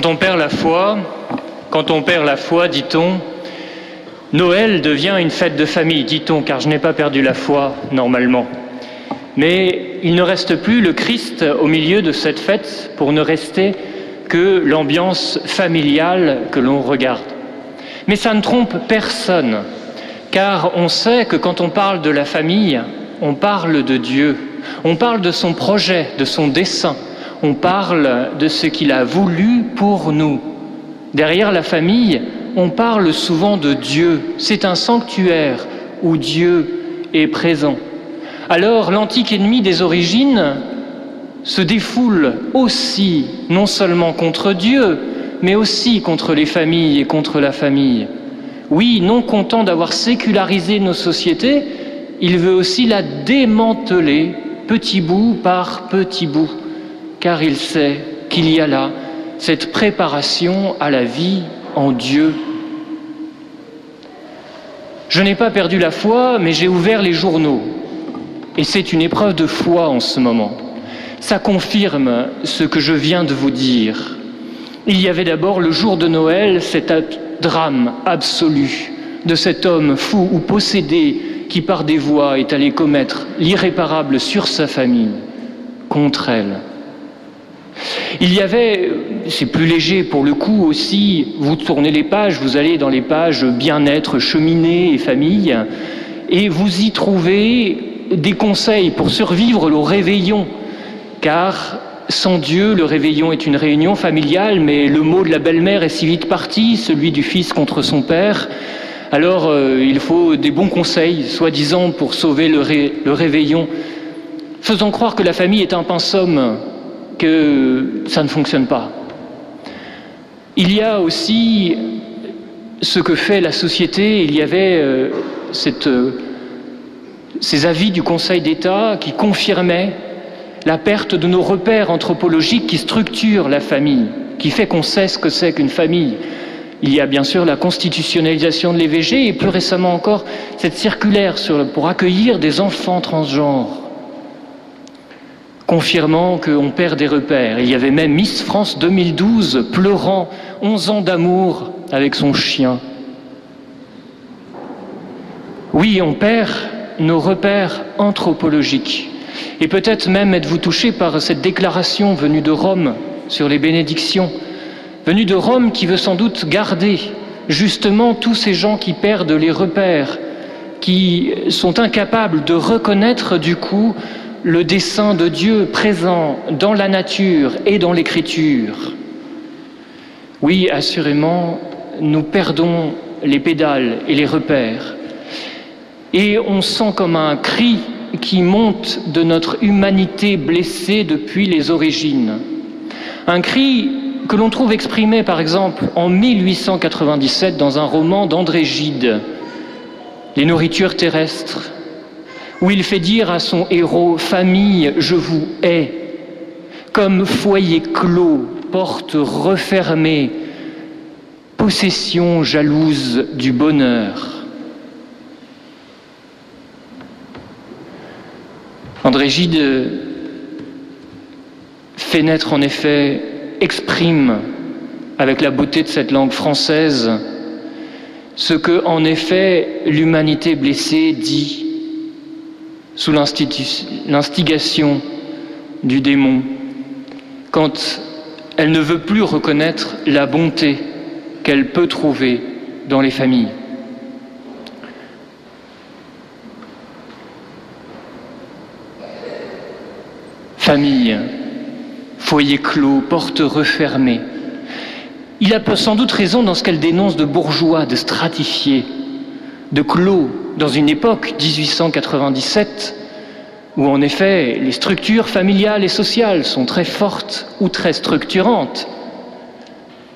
Quand on perd la foi, dit-on, Noël devient une fête de famille, dit-on, car je n'ai pas perdu la foi normalement. Mais il ne reste plus le Christ au milieu de cette fête pour ne rester que l'ambiance familiale que l'on regarde. Mais ça ne trompe personne, car on sait que quand on parle de la famille, on parle de Dieu, on parle de son projet, de son dessein, on parle de ce qu'il a voulu pour nous. Derrière la famille, on parle souvent de Dieu. C'est un sanctuaire où Dieu est présent. Alors l'antique ennemi des origines se défoule aussi, non seulement contre Dieu, mais aussi contre les familles et contre la famille. Oui, non content d'avoir sécularisé nos sociétés, il veut aussi la démanteler petit bout par petit bout, car il sait qu'il y a là cette préparation à la vie en Dieu. Je n'ai pas perdu la foi, mais j'ai ouvert les journaux. Et c'est une épreuve de foi en ce moment. Ça confirme ce que je viens de vous dire. Il y avait d'abord le jour de Noël, cet drame absolu de cet homme fou ou possédé qui par des voies est allé commettre l'irréparable sur sa famille, contre elle. Il y avait, c'est plus léger pour le coup aussi, vous tournez les pages, vous allez dans les pages bien-être, cheminée et famille, et vous y trouvez des conseils pour survivre au réveillon, car sans Dieu, le réveillon est une réunion familiale, mais le mot de la belle-mère est si vite parti, celui du fils contre son père. Alors euh, il faut des bons conseils, soi-disant, pour sauver le, réveillon. Faisons croire que la famille est un pinsomme que ça ne fonctionne pas. Il y a aussi ce que fait la société. Il y avait euh, euh, ces avis du Conseil d'État qui confirmaient la perte de nos repères anthropologiques qui structurent la famille, qui fait qu'on sait ce que c'est qu'une famille. Il y a bien sûr la constitutionnalisation de l'EVG et plus récemment encore cette circulaire pour accueillir des enfants transgenres confirmant qu'on perd des repères. Il y avait même Miss France 2012 pleurant 11 ans d'amour avec son chien. Oui, on perd nos repères anthropologiques. Et peut-être même êtes-vous touché par cette déclaration venue de Rome sur les bénédictions, venue de Rome qui veut sans doute garder justement tous ces gens qui perdent les repères, qui sont incapables de reconnaître du coup le dessein de Dieu présent dans la nature et dans l'écriture. Oui, assurément, nous perdons les pédales et les repères. Et on sent comme un cri qui monte de notre humanité blessée depuis les origines. Un cri que l'on trouve exprimé par exemple en 1897 dans un roman d'André Gide, Les nourritures terrestres, où il fait dire à son héros Famille, je vous hais, comme foyer clos, porte refermée, possession jalouse du bonheur. André Gide fait naître en effet, exprime avec la beauté de cette langue française ce que en effet l'humanité blessée dit sous l'instigation du démon, quand elle ne veut plus reconnaître la bonté qu'elle peut trouver dans les familles. Famille, foyer clos, porte refermée. Il a sans doute raison dans ce qu'elle dénonce de bourgeois, de stratifiés, de clos dans une époque, 1897, où en effet les structures familiales et sociales sont très fortes ou très structurantes,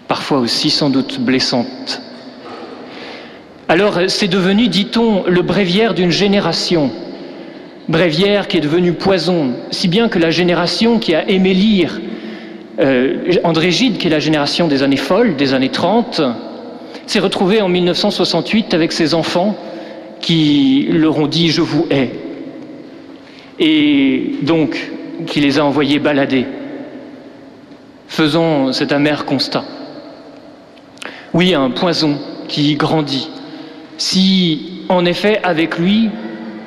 parfois aussi sans doute blessantes. Alors c'est devenu, dit-on, le bréviaire d'une génération, bréviaire qui est devenu poison, si bien que la génération qui a aimé lire euh, André Gide, qui est la génération des années folles, des années 30, s'est retrouvé en 1968 avec ses enfants qui leur ont dit je vous hais et donc qui les a envoyés balader. Faisons cet amer constat. Oui, un poison qui grandit. Si, en effet, avec lui,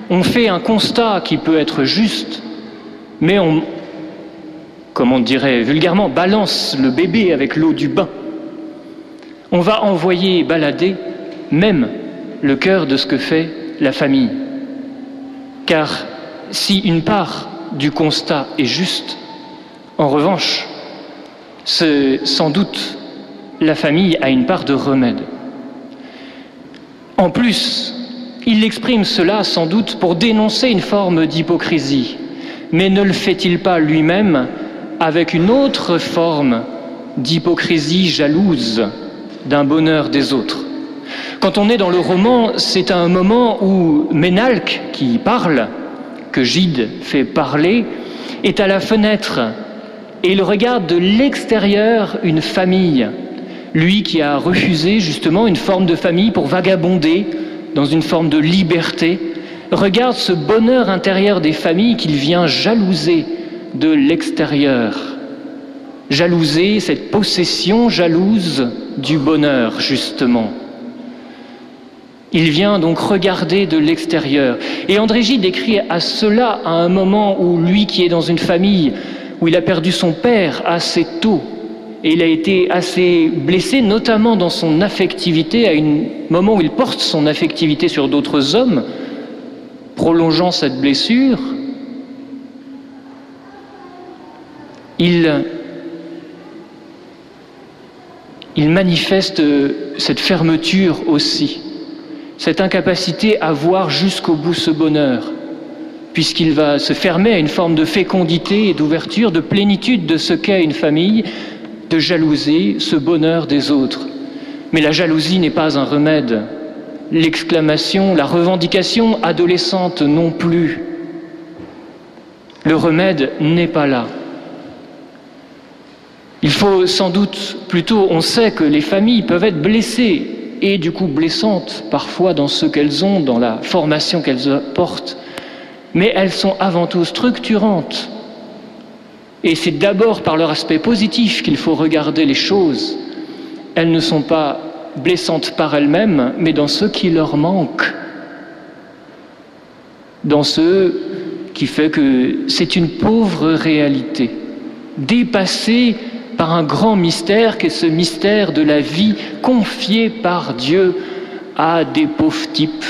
on fait un constat qui peut être juste, mais on, comme on dirait vulgairement, balance le bébé avec l'eau du bain, on va envoyer balader même le cœur de ce que fait la famille. Car si une part du constat est juste, en revanche, sans doute la famille a une part de remède. En plus, il exprime cela sans doute pour dénoncer une forme d'hypocrisie, mais ne le fait-il pas lui-même avec une autre forme d'hypocrisie jalouse d'un bonheur des autres? Quand on est dans le roman, c'est un moment où Ménalque, qui parle, que Gide fait parler, est à la fenêtre et il regarde de l'extérieur une famille. Lui qui a refusé justement une forme de famille pour vagabonder dans une forme de liberté, regarde ce bonheur intérieur des familles qu'il vient jalouser de l'extérieur. Jalouser cette possession jalouse du bonheur, justement. Il vient donc regarder de l'extérieur. Et André Gide décrit à cela à un moment où lui qui est dans une famille où il a perdu son père assez tôt, et il a été assez blessé, notamment dans son affectivité, à un moment où il porte son affectivité sur d'autres hommes, prolongeant cette blessure, il, il manifeste cette fermeture aussi, cette incapacité à voir jusqu'au bout ce bonheur puisqu'il va se fermer à une forme de fécondité et d'ouverture, de plénitude de ce qu'est une famille, de jalouser ce bonheur des autres. Mais la jalousie n'est pas un remède. L'exclamation, la revendication adolescente non plus. Le remède n'est pas là. Il faut sans doute plutôt, on sait que les familles peuvent être blessées et du coup blessantes parfois dans ce qu'elles ont, dans la formation qu'elles apportent mais elles sont avant tout structurantes. Et c'est d'abord par leur aspect positif qu'il faut regarder les choses. Elles ne sont pas blessantes par elles-mêmes, mais dans ce qui leur manque, dans ce qui fait que c'est une pauvre réalité, dépassée par un grand mystère qui est ce mystère de la vie confiée par Dieu à des pauvres types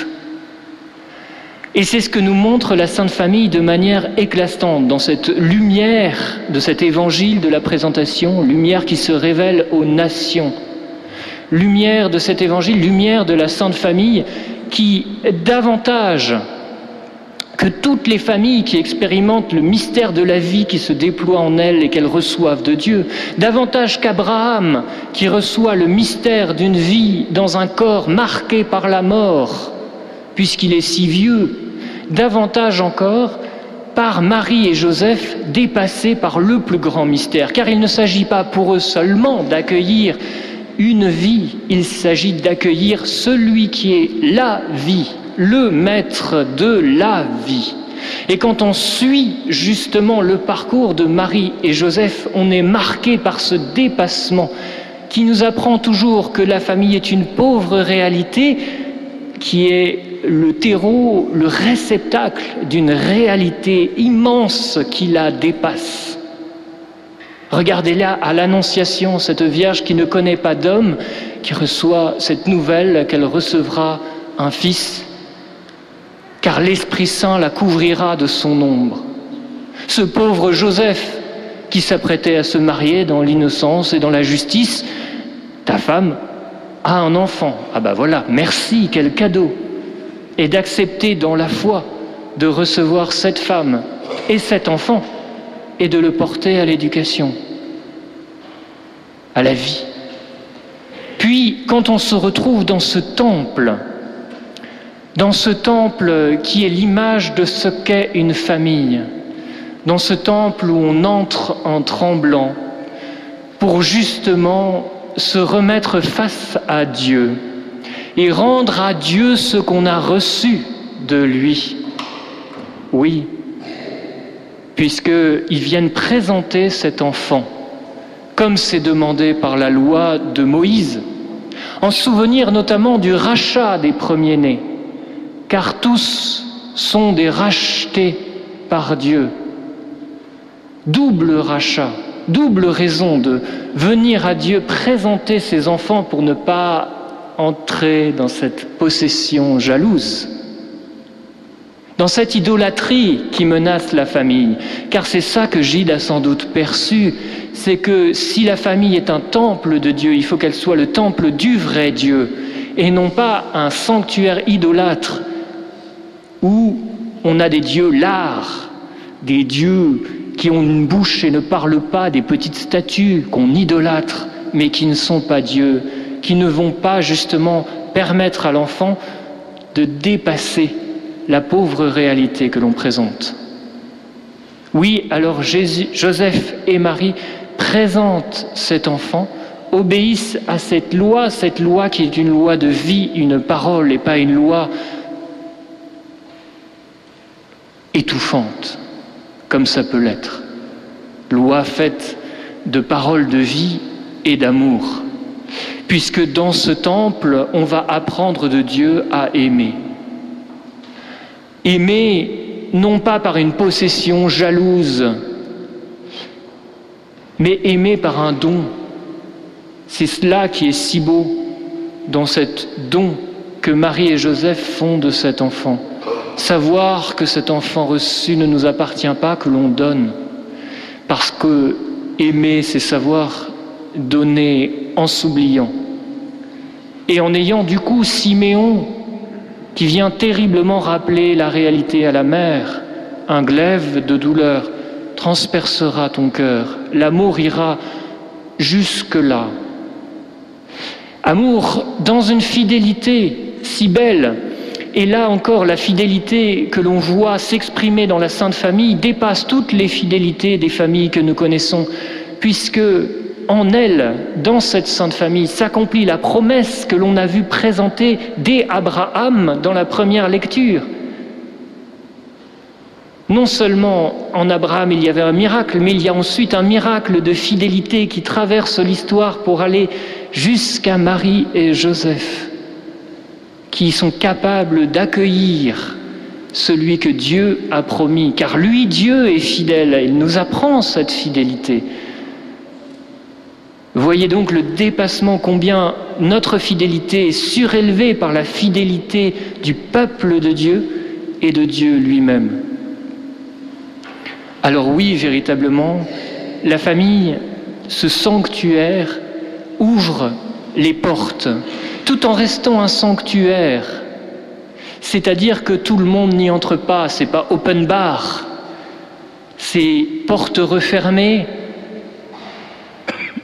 et c'est ce que nous montre la Sainte Famille de manière éclatante dans cette lumière de cet évangile de la présentation, lumière qui se révèle aux nations. Lumière de cet évangile, lumière de la Sainte Famille qui, davantage que toutes les familles qui expérimentent le mystère de la vie qui se déploie en elles et qu'elles reçoivent de Dieu, davantage qu'Abraham qui reçoit le mystère d'une vie dans un corps marqué par la mort, puisqu'il est si vieux, davantage encore par Marie et Joseph dépassés par le plus grand mystère, car il ne s'agit pas pour eux seulement d'accueillir une vie, il s'agit d'accueillir celui qui est la vie, le maître de la vie. Et quand on suit justement le parcours de Marie et Joseph, on est marqué par ce dépassement qui nous apprend toujours que la famille est une pauvre réalité qui est le terreau, le réceptacle d'une réalité immense qui la dépasse. Regardez là à l'Annonciation, cette Vierge qui ne connaît pas d'homme, qui reçoit cette nouvelle qu'elle recevra un fils, l'Esprit Saint la couvrira de son ombre. Ce pauvre Joseph qui s'apprêtait à se marier dans l'innocence et dans la justice, ta femme a un enfant. Ah ben voilà, merci, quel cadeau et d'accepter dans la foi de recevoir cette femme et cet enfant et de le porter à l'éducation, à la vie. Puis, quand on se retrouve dans ce temple, dans ce temple qui est l'image de ce qu'est une famille, dans ce temple où on entre en tremblant pour justement se remettre face à Dieu, et rendre à Dieu ce qu'on a reçu de lui. Oui, puisqu'ils viennent présenter cet enfant comme c'est demandé par la loi de Moïse, en souvenir notamment du rachat des premiers-nés, car tous sont des rachetés par Dieu. Double rachat, double raison de venir à Dieu présenter ses enfants pour ne pas entrer dans cette possession jalouse, dans cette idolâtrie qui menace la famille. Car c'est ça que Gilles a sans doute perçu, c'est que si la famille est un temple de Dieu, il faut qu'elle soit le temple du vrai Dieu, et non pas un sanctuaire idolâtre où on a des dieux lards, des dieux qui ont une bouche et ne parlent pas, des petites statues qu'on idolâtre, mais qui ne sont pas Dieu, qui ne vont pas justement permettre à l'enfant de dépasser la pauvre réalité que l'on présente. Oui, alors Joseph et Marie présentent cet enfant, obéissent à cette loi, cette loi qui est une loi de vie, une parole et pas une loi étouffante, comme ça peut l'être. Loi faite de paroles de vie et d'amour, puisque dans ce temple, on va apprendre de Dieu à aimer. Aimer non pas par une possession jalouse, mais aimer par un don. C'est cela qui est si beau dans cet don que Marie et Joseph font de cet enfant. Savoir que cet enfant reçu ne nous appartient pas, que l'on donne. Parce que aimer, c'est savoir donner en s'oubliant. Et en ayant du coup Siméon qui vient terriblement rappeler la réalité à la mère, un glaive de douleur transpercera ton cœur, l'amour ira jusque-là. Amour dans une fidélité si belle et là encore, la fidélité que l'on voit s'exprimer dans la Sainte Famille dépasse toutes les fidélités des familles que nous connaissons, puisque en elle, dans cette Sainte Famille, s'accomplit la promesse que l'on a vue présenter dès Abraham dans la première lecture. Non seulement en Abraham il y avait un miracle, mais il y a ensuite un miracle de fidélité qui traverse l'histoire pour aller jusqu'à Marie et Joseph qui sont capables d'accueillir celui que Dieu a promis, car lui, Dieu, est fidèle, il nous apprend cette fidélité. Voyez donc le dépassement, combien notre fidélité est surélevée par la fidélité du peuple de Dieu et de Dieu lui-même. Alors oui, véritablement, la famille, ce sanctuaire, ouvre les portes tout en restant un sanctuaire. C'est-à-dire que tout le monde n'y entre pas, c'est pas open bar. Ces portes refermées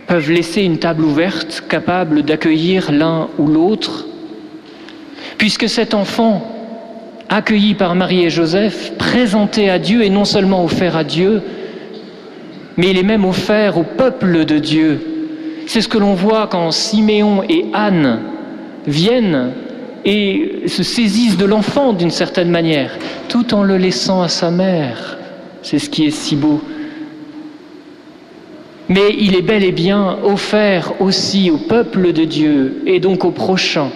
peuvent laisser une table ouverte capable d'accueillir l'un ou l'autre. Puisque cet enfant, accueilli par Marie et Joseph, présenté à Dieu et non seulement offert à Dieu, mais il est même offert au peuple de Dieu. C'est ce que l'on voit quand Siméon et Anne viennent et se saisissent de l'enfant d'une certaine manière, tout en le laissant à sa mère. C'est ce qui est si beau. Mais il est bel et bien offert aussi au peuple de Dieu et donc au prochain.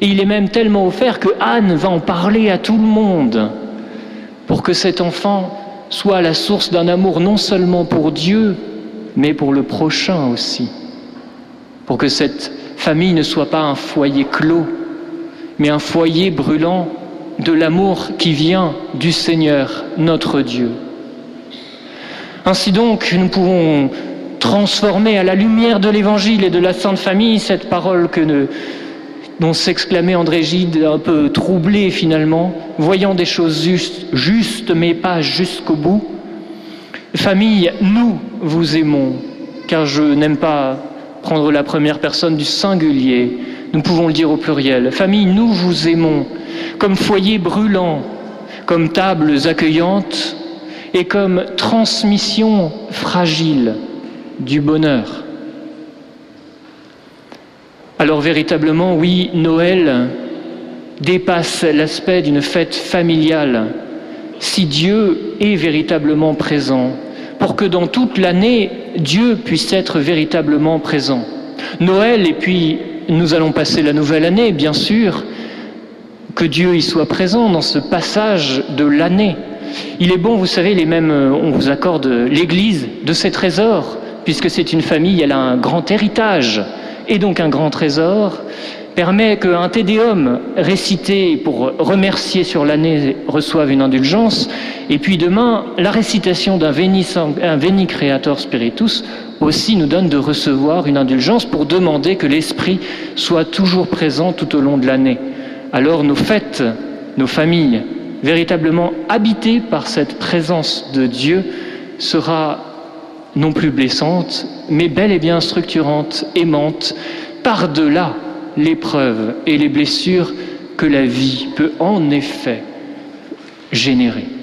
Et il est même tellement offert que Anne va en parler à tout le monde pour que cet enfant soit la source d'un amour non seulement pour Dieu, mais pour le prochain aussi. Pour que cette famille ne soit pas un foyer clos, mais un foyer brûlant de l'amour qui vient du Seigneur, notre Dieu. Ainsi donc, nous pouvons transformer à la lumière de l'Évangile et de la Sainte Famille cette parole que dont s'exclamait André Gide, un peu troublé finalement, voyant des choses justes mais pas jusqu'au bout. Famille, nous vous aimons, car je n'aime pas prendre la première personne du singulier. Nous pouvons le dire au pluriel. Famille, nous vous aimons comme foyer brûlant, comme tables accueillantes et comme transmission fragile du bonheur. Alors véritablement, oui, Noël dépasse l'aspect d'une fête familiale si Dieu est véritablement présent, pour que dans toute l'année, Dieu puisse être véritablement présent. Noël, et puis nous allons passer la nouvelle année, bien sûr, que Dieu y soit présent dans ce passage de l'année. Il est bon, vous savez, les mêmes, on vous accorde l'Église de ses trésors, puisque c'est une famille, elle a un grand héritage et donc un grand trésor, permet qu'un tédéum récité pour remercier sur l'année reçoive une indulgence, et puis demain, la récitation d'un Veni, Veni Creator Spiritus aussi nous donne de recevoir une indulgence pour demander que l'Esprit soit toujours présent tout au long de l'année. Alors nos fêtes, nos familles, véritablement habitées par cette présence de Dieu, sera non plus blessante, mais bel et bien structurante, aimante, par-delà l'épreuve et les blessures que la vie peut en effet générer.